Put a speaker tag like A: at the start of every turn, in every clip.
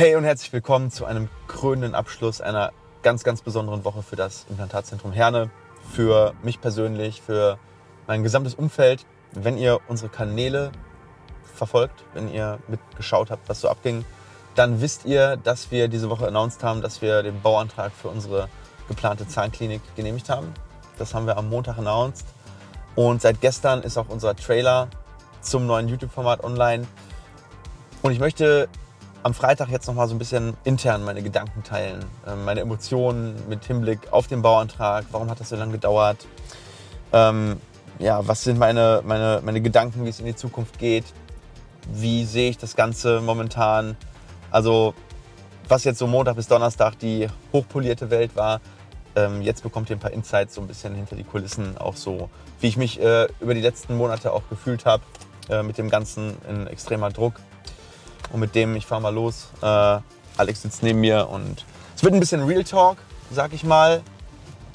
A: Hey und herzlich willkommen zu einem krönenden Abschluss einer ganz, ganz besonderen Woche für das Implantatzentrum Herne, für mich persönlich, für mein gesamtes Umfeld. Wenn ihr unsere Kanäle verfolgt, wenn ihr mitgeschaut habt, was so abging, dann wisst ihr, dass wir diese Woche announced haben, dass wir den Bauantrag für unsere geplante Zahnklinik genehmigt haben. Das haben wir am Montag announced. Und seit gestern ist auch unser Trailer zum neuen YouTube-Format online. Und ich möchte am Freitag jetzt noch mal so ein bisschen intern meine Gedanken teilen, ähm, meine Emotionen mit Hinblick auf den Bauantrag. Warum hat das so lange gedauert? Ähm, ja, was sind meine, meine, meine Gedanken, wie es in die Zukunft geht? Wie sehe ich das Ganze momentan? Also, was jetzt so Montag bis Donnerstag die hochpolierte Welt war, ähm, jetzt bekommt ihr ein paar Insights so ein bisschen hinter die Kulissen, auch so, wie ich mich äh, über die letzten Monate auch gefühlt habe, äh, mit dem Ganzen in extremer Druck und mit dem, ich fahre mal los. Äh, Alex sitzt neben mir und es wird ein bisschen Real Talk, sag ich mal.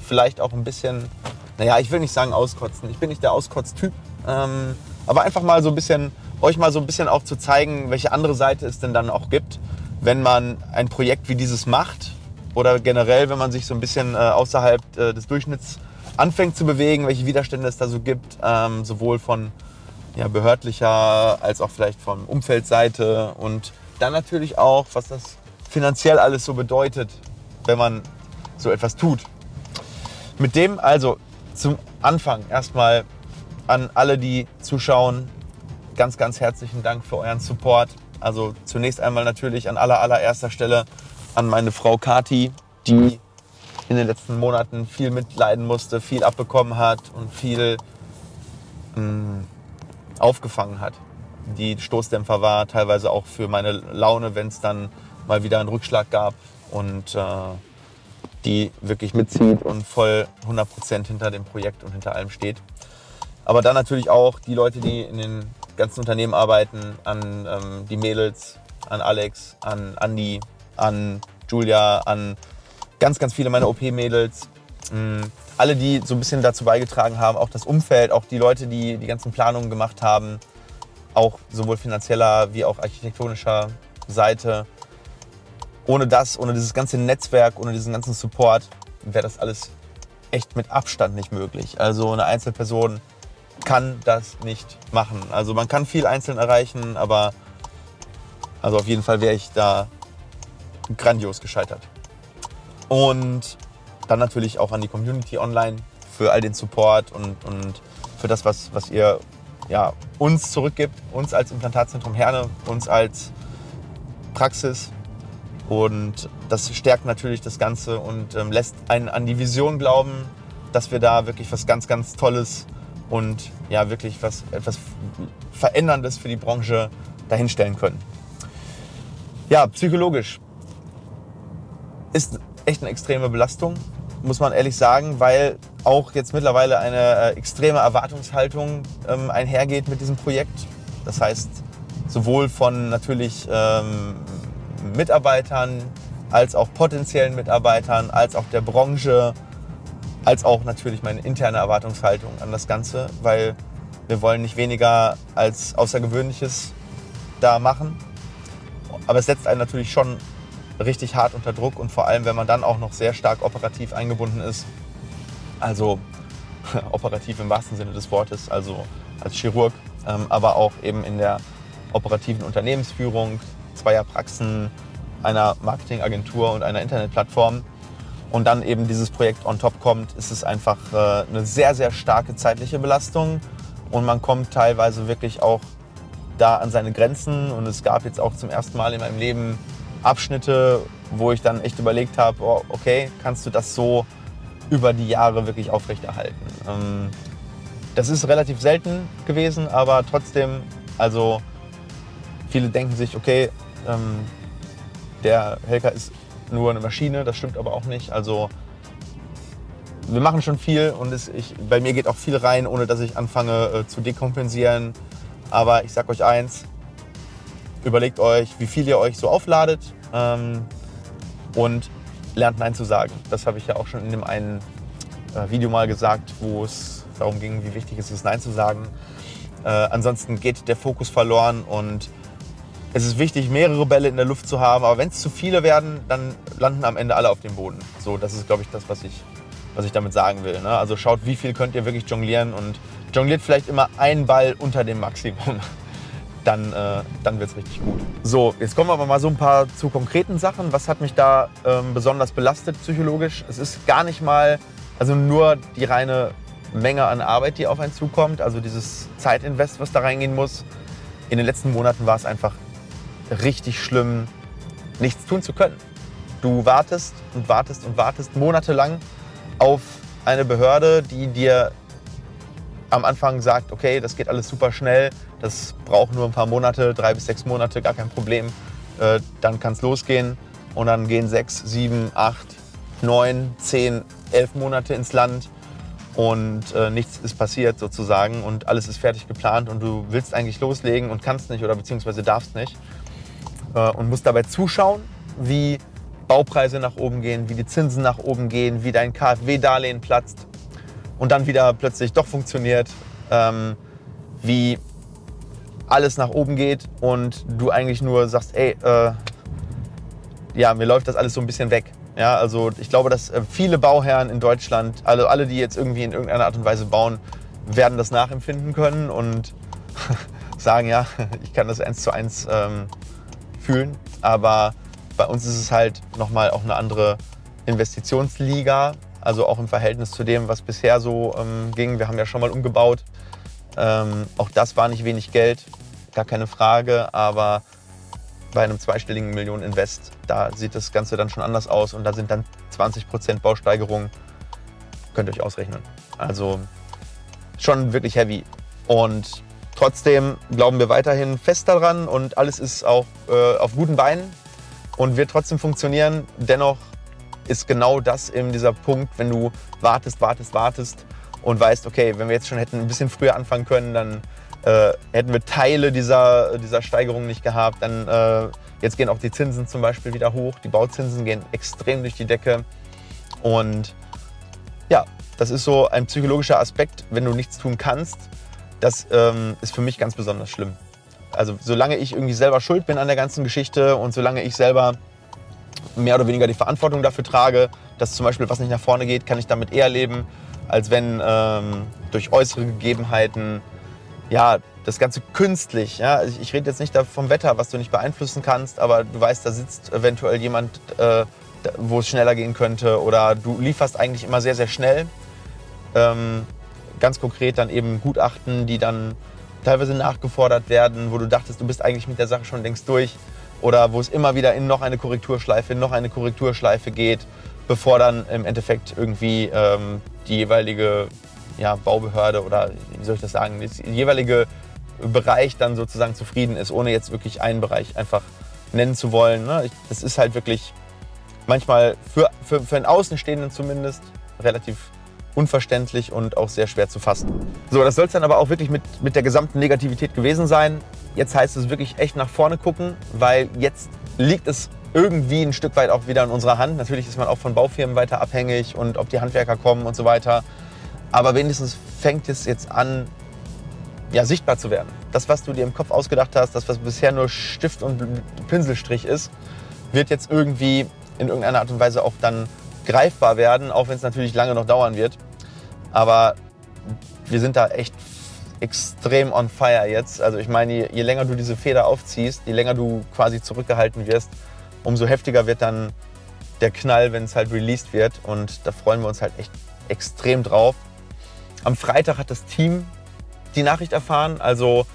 A: Vielleicht auch ein bisschen, naja, ich will nicht sagen auskotzen. Ich bin nicht der Auskotz-Typ. Ähm, aber einfach mal so ein bisschen, euch mal so ein bisschen auch zu zeigen, welche andere Seite es denn dann auch gibt, wenn man ein Projekt wie dieses macht oder generell, wenn man sich so ein bisschen äh, außerhalb äh, des Durchschnitts anfängt zu bewegen, welche Widerstände es da so gibt, ähm, sowohl von ja, behördlicher als auch vielleicht von Umfeldseite und dann natürlich auch, was das finanziell alles so bedeutet, wenn man so etwas tut. Mit dem also zum Anfang erstmal an alle, die zuschauen, ganz, ganz herzlichen Dank für euren Support. Also zunächst einmal natürlich an aller, allererster Stelle an meine Frau Kati, die in den letzten Monaten viel mitleiden musste, viel abbekommen hat und viel mh, mm, aufgefangen hat. Die Stoßdämpfer war teilweise auch für meine Laune, wenn es dann mal wieder einen Rückschlag gab und äh, die wirklich mitzieht und voll 100% hinter dem Projekt und hinter allem steht. Aber dann natürlich auch die Leute, die in den ganzen Unternehmen arbeiten, an ähm, die Mädels, an Alex, an Andy, an Julia, an ganz, ganz viele meiner OP-Mädels. Mm, alle, die so ein bisschen dazu beigetragen haben, auch das Umfeld, auch die Leute, die die ganzen Planungen gemacht haben, auch sowohl finanzieller wie auch architektonischer Seite. Ohne das, ohne dieses ganze Netzwerk, ohne diesen ganzen Support wäre das alles echt mit Abstand nicht möglich. Also eine Einzelperson kann das nicht machen. Also man kann viel einzeln erreichen, aber also auf jeden Fall wäre ich da grandios gescheitert. Und dann natürlich auch an die Community online für all den Support und, und für das, was, was ihr ja, uns zurückgibt, uns als Implantatzentrum Herne, uns als Praxis. Und das stärkt natürlich das Ganze und ähm, lässt einen an die Vision glauben, dass wir da wirklich was ganz, ganz Tolles und ja, wirklich was, etwas Veränderndes für die Branche dahinstellen können. Ja, psychologisch ist echt eine extreme Belastung, muss man ehrlich sagen, weil auch jetzt mittlerweile eine äh, extreme Erwartungshaltung ähm, einhergeht mit diesem Projekt. Das heißt, sowohl von natürlich ähm, Mitarbeitern als auch potenziellen Mitarbeitern, als auch der Branche, als auch natürlich meine interne Erwartungshaltung an das Ganze, weil wir wollen nicht weniger als Außergewöhnliches da machen. Aber es setzt einen natürlich schon richtig hart unter Druck und vor allem, wenn man dann auch noch sehr stark operativ eingebunden ist. Also operativ im wahrsten Sinne des Wortes, also als Chirurg, ähm, aber auch eben in der operativen Unternehmensführung zweier Praxen, einer Marketingagentur und einer Internetplattform. Und dann eben dieses Projekt on top kommt, ist es einfach äh, eine sehr, sehr starke zeitliche Belastung. Und man kommt teilweise wirklich auch da an seine Grenzen. Und es gab jetzt auch zum ersten Mal in meinem Leben Abschnitte, wo ich dann echt überlegt habe, oh, okay, kannst du das so über die Jahre wirklich aufrechterhalten? Ähm, das ist relativ selten gewesen, aber trotzdem, also viele denken sich, okay, ähm, der Helker ist nur eine Maschine, das stimmt aber auch nicht. Also wir machen schon viel und es, ich, bei mir geht auch viel rein, ohne dass ich anfange äh, zu dekompensieren. Aber ich sag euch eins, Überlegt euch, wie viel ihr euch so aufladet ähm, und lernt Nein zu sagen. Das habe ich ja auch schon in dem einen äh, Video mal gesagt, wo es darum ging, wie wichtig es ist, Nein zu sagen. Äh, ansonsten geht der Fokus verloren und es ist wichtig, mehrere Bälle in der Luft zu haben, aber wenn es zu viele werden, dann landen am Ende alle auf dem Boden. So, das ist, glaube ich, das, was ich, was ich damit sagen will. Ne? Also schaut, wie viel könnt ihr wirklich jonglieren und jongliert vielleicht immer einen Ball unter dem Maximum. Dann, äh, dann wird es richtig gut. So, jetzt kommen wir aber mal so ein paar zu konkreten Sachen. Was hat mich da ähm, besonders belastet psychologisch? Es ist gar nicht mal, also nur die reine Menge an Arbeit, die auf einen zukommt, also dieses Zeitinvest, was da reingehen muss. In den letzten Monaten war es einfach richtig schlimm, nichts tun zu können. Du wartest und wartest und wartest monatelang auf eine Behörde, die dir am Anfang sagt, okay, das geht alles super schnell, das braucht nur ein paar Monate, drei bis sechs Monate, gar kein Problem. Äh, dann kann es losgehen und dann gehen sechs, sieben, acht, neun, zehn, elf Monate ins Land und äh, nichts ist passiert sozusagen und alles ist fertig geplant und du willst eigentlich loslegen und kannst nicht oder beziehungsweise darfst nicht äh, und musst dabei zuschauen, wie Baupreise nach oben gehen, wie die Zinsen nach oben gehen, wie dein KfW-Darlehen platzt und dann wieder plötzlich doch funktioniert, ähm, wie alles nach oben geht und du eigentlich nur sagst, ey, äh, ja, mir läuft das alles so ein bisschen weg. Ja, also ich glaube, dass äh, viele Bauherren in Deutschland, alle, alle, die jetzt irgendwie in irgendeiner Art und Weise bauen, werden das nachempfinden können und sagen, ja, ich kann das eins zu eins ähm, fühlen. Aber bei uns ist es halt nochmal auch eine andere Investitionsliga, also auch im Verhältnis zu dem, was bisher so ähm, ging. Wir haben ja schon mal umgebaut. Ähm, auch das war nicht wenig Geld, gar keine Frage, aber bei einem zweistelligen Millionen-Invest, da sieht das Ganze dann schon anders aus und da sind dann 20% Bausteigerung. Könnt ihr euch ausrechnen. Also schon wirklich heavy. Und trotzdem glauben wir weiterhin fest daran und alles ist auch äh, auf guten Beinen und wird trotzdem funktionieren. Dennoch ist genau das eben dieser Punkt, wenn du wartest, wartest, wartest und weißt, okay, wenn wir jetzt schon hätten ein bisschen früher anfangen können, dann äh, hätten wir Teile dieser, dieser Steigerung nicht gehabt, dann äh, jetzt gehen auch die Zinsen zum Beispiel wieder hoch. Die Bauzinsen gehen extrem durch die Decke. Und ja, das ist so ein psychologischer Aspekt, wenn du nichts tun kannst. Das ähm, ist für mich ganz besonders schlimm. Also solange ich irgendwie selber schuld bin an der ganzen Geschichte und solange ich selber mehr oder weniger die Verantwortung dafür trage, dass zum Beispiel was nicht nach vorne geht, kann ich damit eher leben, als wenn ähm, durch äußere Gegebenheiten ja, das Ganze künstlich. Ja? Ich, ich rede jetzt nicht vom Wetter, was du nicht beeinflussen kannst, aber du weißt, da sitzt eventuell jemand, äh, wo es schneller gehen könnte oder du lieferst eigentlich immer sehr, sehr schnell. Ähm, ganz konkret dann eben Gutachten, die dann teilweise nachgefordert werden, wo du dachtest, du bist eigentlich mit der Sache schon längst durch oder wo es immer wieder in noch eine Korrekturschleife, in noch eine Korrekturschleife geht, bevor dann im Endeffekt irgendwie ähm, die jeweilige ja, Baubehörde oder wie soll ich das sagen, der jeweilige Bereich dann sozusagen zufrieden ist, ohne jetzt wirklich einen Bereich einfach nennen zu wollen. Ne? Das ist halt wirklich manchmal für, für, für einen Außenstehenden zumindest relativ unverständlich und auch sehr schwer zu fassen. So, das soll es dann aber auch wirklich mit, mit der gesamten Negativität gewesen sein. Jetzt heißt es wirklich echt nach vorne gucken, weil jetzt liegt es irgendwie ein Stück weit auch wieder in unserer Hand. Natürlich ist man auch von Baufirmen weiter abhängig und ob die Handwerker kommen und so weiter. Aber wenigstens fängt es jetzt an, ja, sichtbar zu werden. Das, was du dir im Kopf ausgedacht hast, das, was bisher nur Stift und Pinselstrich ist, wird jetzt irgendwie in irgendeiner Art und Weise auch dann greifbar werden, auch wenn es natürlich lange noch dauern wird. Aber wir sind da echt extrem on fire jetzt. Also ich meine, je, je länger du diese Feder aufziehst, je länger du quasi zurückgehalten wirst, umso heftiger wird dann der Knall, wenn es halt released wird. Und da freuen wir uns halt echt extrem drauf. Am Freitag hat das Team die Nachricht erfahren, also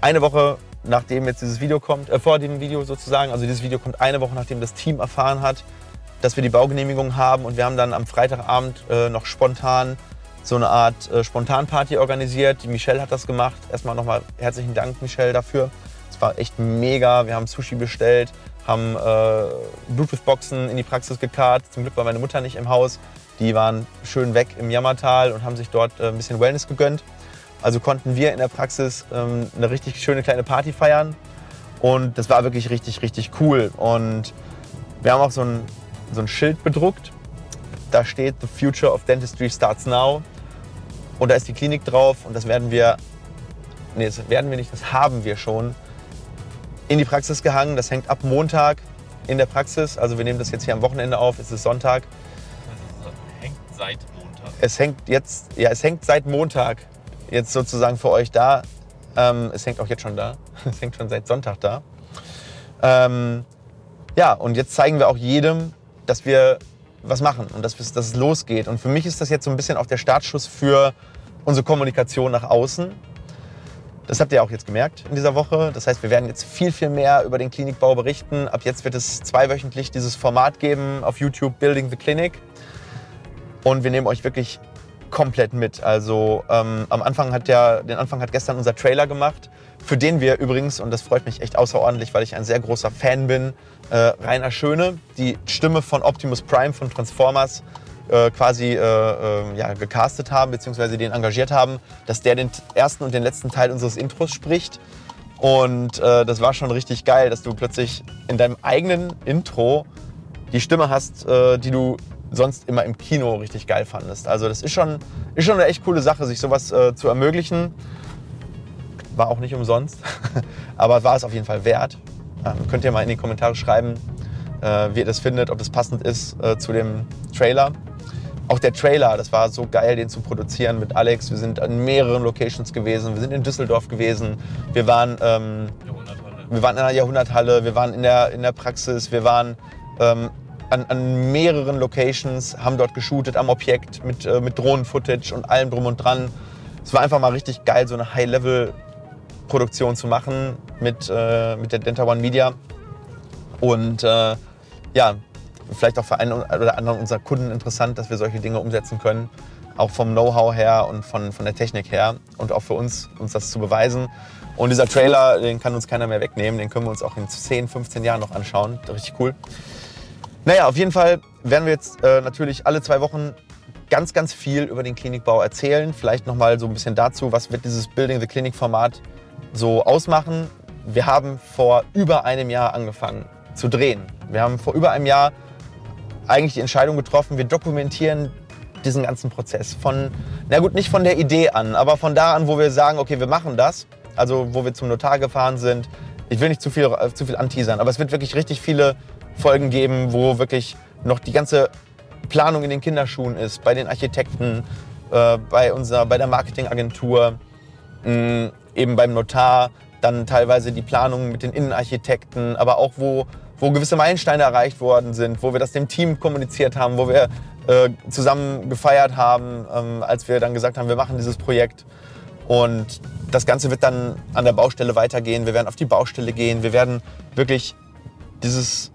A: eine Woche nachdem jetzt dieses Video kommt, äh, vor dem Video sozusagen, also dieses Video kommt eine Woche nachdem das Team erfahren hat, dass wir die Baugenehmigung haben und wir haben dann am Freitagabend äh, noch spontan so eine Art äh, Spontanparty organisiert. Die Michelle hat das gemacht. Erstmal nochmal herzlichen Dank, Michelle, dafür. Es war echt mega. Wir haben Sushi bestellt, haben äh, Bluetooth-Boxen in die Praxis gekarrt. Zum Glück war meine Mutter nicht im Haus. Die waren schön weg im Jammertal und haben sich dort äh, ein bisschen Wellness gegönnt. Also konnten wir in der Praxis ähm, eine richtig schöne kleine Party feiern. Und das war wirklich richtig, richtig cool. Und wir haben auch so ein, so ein Schild bedruckt. Da steht The Future of Dentistry starts now. Und da ist die Klinik drauf. Und das werden wir, nee, das werden wir nicht, das haben wir schon in die Praxis gehangen. Das hängt ab Montag in der Praxis. Also wir nehmen das jetzt hier am Wochenende auf. Es ist Sonntag.
B: Es hängt seit Montag.
A: Es hängt jetzt, ja, es hängt seit Montag jetzt sozusagen für euch da. Ähm, es hängt auch jetzt schon da. Es hängt schon seit Sonntag da. Ähm, ja, und jetzt zeigen wir auch jedem, dass wir was machen und dass, dass es losgeht. Und für mich ist das jetzt so ein bisschen auch der Startschuss für unsere Kommunikation nach außen. Das habt ihr auch jetzt gemerkt in dieser Woche. Das heißt, wir werden jetzt viel, viel mehr über den Klinikbau berichten. Ab jetzt wird es zweiwöchentlich dieses Format geben auf YouTube Building the Clinic. Und wir nehmen euch wirklich komplett mit. Also ähm, am Anfang hat ja, den Anfang hat gestern unser Trailer gemacht, für den wir übrigens, und das freut mich echt außerordentlich, weil ich ein sehr großer Fan bin, äh, Rainer Schöne, die Stimme von Optimus Prime von Transformers, äh, quasi äh, äh, ja, gecastet haben, beziehungsweise den engagiert haben, dass der den ersten und den letzten Teil unseres Intros spricht. Und äh, das war schon richtig geil, dass du plötzlich in deinem eigenen Intro die Stimme hast, äh, die du sonst immer im Kino richtig geil fandest. Also das ist schon, ist schon eine echt coole Sache, sich sowas äh, zu ermöglichen. War auch nicht umsonst, aber war es auf jeden Fall wert. Ähm, könnt ihr mal in die Kommentare schreiben, äh, wie ihr das findet, ob das passend ist äh, zu dem Trailer. Auch der Trailer, das war so geil, den zu produzieren mit Alex. Wir sind an mehreren Locations gewesen. Wir sind in Düsseldorf gewesen. Wir waren, ähm, wir waren in einer Jahrhunderthalle. Wir waren in der, in der Praxis. Wir waren ähm, an, an, mehreren Locations, haben dort geshootet am Objekt mit, äh, mit Drohnen-Footage und allem drum und dran. Es war einfach mal richtig geil, so eine High-Level-Produktion zu machen mit, äh, mit der Denta One Media. Und äh, ja, vielleicht auch für einen oder anderen unserer Kunden interessant, dass wir solche Dinge umsetzen können. Auch vom Know-how her und von, von der Technik her. Und auch für uns, uns das zu beweisen. Und dieser Trailer, den kann uns keiner mehr wegnehmen. Den können wir uns auch in 10, 15 Jahren noch anschauen. Richtig cool. Naja, auf jeden Fall werden wir jetzt äh, natürlich alle zwei Wochen ganz, ganz viel über den Klinikbau erzählen. Vielleicht nochmal so ein bisschen dazu, was wird dieses Building the Clinic Format so ausmachen. Wir haben vor über einem Jahr angefangen zu drehen. Wir haben vor über einem Jahr eigentlich die Entscheidung getroffen, wir dokumentieren diesen ganzen Prozess. Von, na gut, nicht von der Idee an, aber von da an, wo wir sagen, okay, wir machen das. Also wo wir zum Notar gefahren sind. Ich will nicht zu viel, äh, zu viel anteasern, aber es wird wirklich richtig viele Folgen geben, wo wirklich noch die ganze Planung in den Kinderschuhen ist, bei den Architekten, äh, bei, unserer, bei der Marketingagentur, mh, eben beim Notar, dann teilweise die Planung mit den Innenarchitekten, aber auch wo, wo gewisse Meilensteine erreicht worden sind, wo wir das dem Team kommuniziert haben, wo wir äh, zusammen gefeiert haben, ähm, als wir dann gesagt haben, wir machen dieses Projekt. Und das Ganze wird dann an der Baustelle weitergehen. Wir werden auf die Baustelle gehen. Wir werden wirklich dieses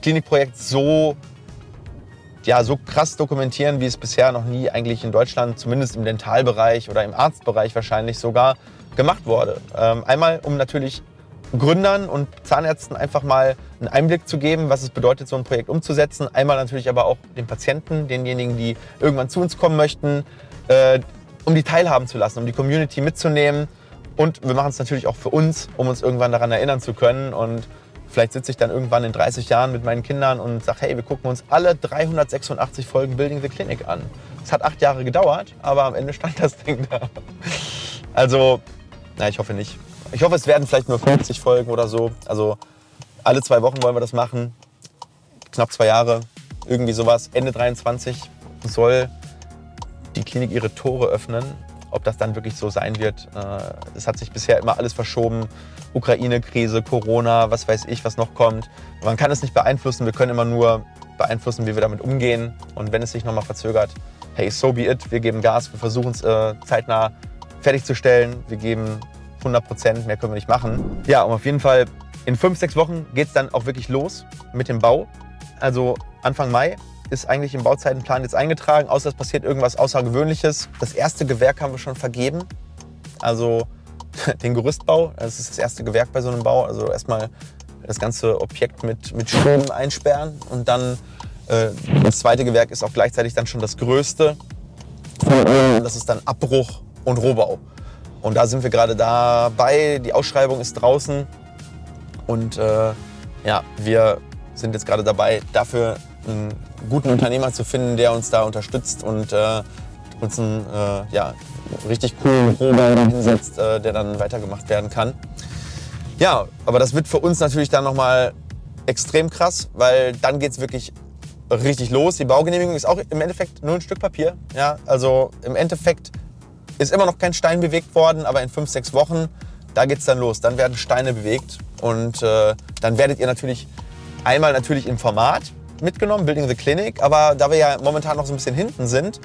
A: Klinikprojekt so, ja, so krass dokumentieren, wie es bisher noch nie eigentlich in Deutschland, zumindest im Dentalbereich oder im Arztbereich wahrscheinlich sogar, gemacht wurde. Ähm, einmal, um natürlich Gründern und Zahnärzten einfach mal einen Einblick zu geben, was es bedeutet, so ein Projekt umzusetzen. Einmal natürlich aber auch den Patienten, denjenigen, die irgendwann zu uns kommen möchten, äh, um die teilhaben zu lassen, um die Community mitzunehmen. Und wir machen es natürlich auch für uns, um uns irgendwann daran erinnern zu können und Vielleicht sitze ich dann irgendwann in 30 Jahren mit meinen Kindern und sage, hey, wir gucken uns alle 386 Folgen Building the Clinic an. Es hat acht Jahre gedauert, aber am Ende stand das Ding da. Also, na, ich hoffe nicht. Ich hoffe, es werden vielleicht nur 50 Folgen oder so. Also alle zwei Wochen wollen wir das machen. Knapp zwei Jahre, irgendwie sowas. Ende 23 soll die Klinik ihre Tore öffnen. Ob das dann wirklich so sein wird, äh, es hat sich bisher immer alles verschoben. Ukraine-Krise, Corona, was weiß ich, was noch kommt. Man kann es nicht beeinflussen, wir können immer nur beeinflussen, wie wir damit umgehen. Und wenn es sich nochmal verzögert, hey, so be it, wir geben Gas, wir versuchen es äh, zeitnah fertigzustellen, wir geben 100 Prozent, mehr können wir nicht machen. Ja, und auf jeden Fall in fünf, sechs Wochen geht es dann auch wirklich los mit dem Bau. Also Anfang Mai ist eigentlich im Bauzeitenplan jetzt eingetragen, außer es passiert irgendwas Außergewöhnliches. Das erste Gewerk haben wir schon vergeben. Also den Gerüstbau. Das ist das erste Gewerk bei so einem Bau. Also erstmal das ganze Objekt mit, mit Strom einsperren und dann äh, das zweite Gewerk ist auch gleichzeitig dann schon das größte. Das ist dann Abbruch und Rohbau. Und da sind wir gerade dabei. Die Ausschreibung ist draußen und äh, ja, wir sind jetzt gerade dabei, dafür einen guten Unternehmer zu finden, der uns da unterstützt und äh, uns einen äh, ja, richtig coolen Rohbau hinsetzt, äh, der dann weitergemacht werden kann. Ja, aber das wird für uns natürlich dann nochmal extrem krass, weil dann geht es wirklich richtig los. Die Baugenehmigung ist auch im Endeffekt nur ein Stück Papier. Ja, also im Endeffekt ist immer noch kein Stein bewegt worden, aber in fünf, sechs Wochen, da geht es dann los. Dann werden Steine bewegt und äh, dann werdet ihr natürlich einmal natürlich im Format mitgenommen, Building the Clinic, aber da wir ja momentan noch so ein bisschen hinten sind,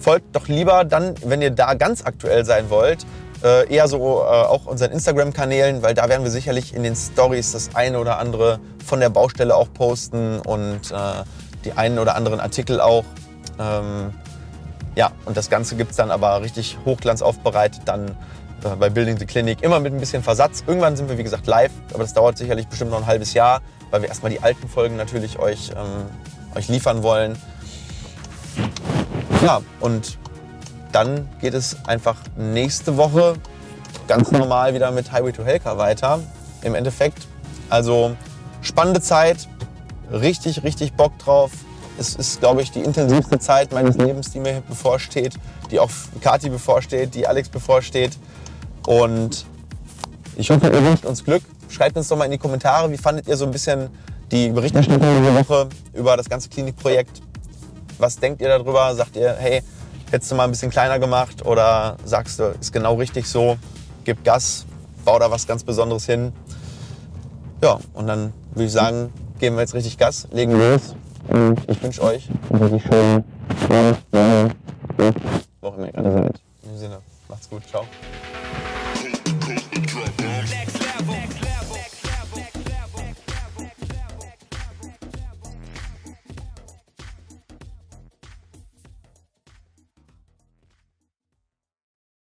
A: folgt doch lieber dann, wenn ihr da ganz aktuell sein wollt, äh, eher so äh, auch unseren Instagram-Kanälen, weil da werden wir sicherlich in den Stories das eine oder andere von der Baustelle auch posten und äh, die einen oder anderen Artikel auch. Ähm, ja, und das Ganze gibt es dann aber richtig Hochglanz aufbereitet, dann äh, bei Building the Clinic, immer mit ein bisschen Versatz. Irgendwann sind wir, wie gesagt, live, aber das dauert sicherlich bestimmt noch ein halbes Jahr, weil wir erstmal die alten Folgen natürlich euch, ähm, euch liefern wollen. Ja, und dann geht es einfach nächste Woche ganz normal wieder mit Highway to Helka weiter. Im Endeffekt, also spannende Zeit, richtig, richtig Bock drauf. Es ist, glaube ich, die intensivste Zeit meines Lebens, die mir bevorsteht, die auch Kati bevorsteht, die Alex bevorsteht. Und ich hoffe, ihr wünscht uns Glück. Schreibt uns doch mal in die Kommentare, wie fandet ihr so ein bisschen die Berichterstattung der Woche über das ganze Klinikprojekt? Was denkt ihr darüber? Sagt ihr, hey, hättest du mal ein bisschen kleiner gemacht? Oder sagst du, ist genau richtig so, gib Gas, bau da was ganz Besonderes hin? Ja, und dann würde ich sagen, geben wir jetzt richtig Gas, legen los. Und ich wünsche euch einen wirklich schönen Wochenende. In dem Sinne, macht's gut, ciao.